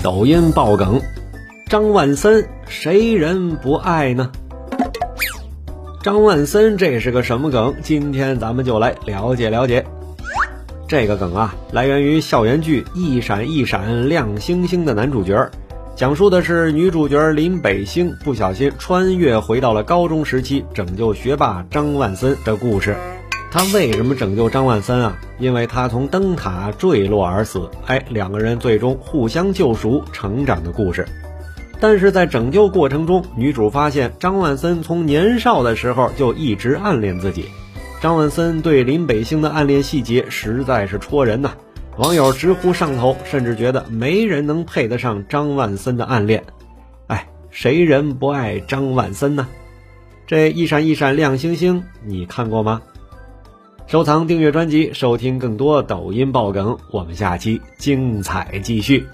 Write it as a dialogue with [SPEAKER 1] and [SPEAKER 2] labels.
[SPEAKER 1] 抖音爆梗，张万森谁人不爱呢？张万森这是个什么梗？今天咱们就来了解了解。这个梗啊，来源于校园剧《一闪一闪亮星星》的男主角，讲述的是女主角林北星不小心穿越回到了高中时期，拯救学霸张万森的故事。他为什么拯救张万森啊？因为他从灯塔坠落而死。哎，两个人最终互相救赎，成长的故事。但是在拯救过程中，女主发现张万森从年少的时候就一直暗恋自己。张万森对林北星的暗恋细节实在是戳人呐，网友直呼上头，甚至觉得没人能配得上张万森的暗恋。哎，谁人不爱张万森呢？这一闪一闪亮星星，你看过吗？收藏订阅专辑，收听更多抖音爆梗。我们下期精彩继续。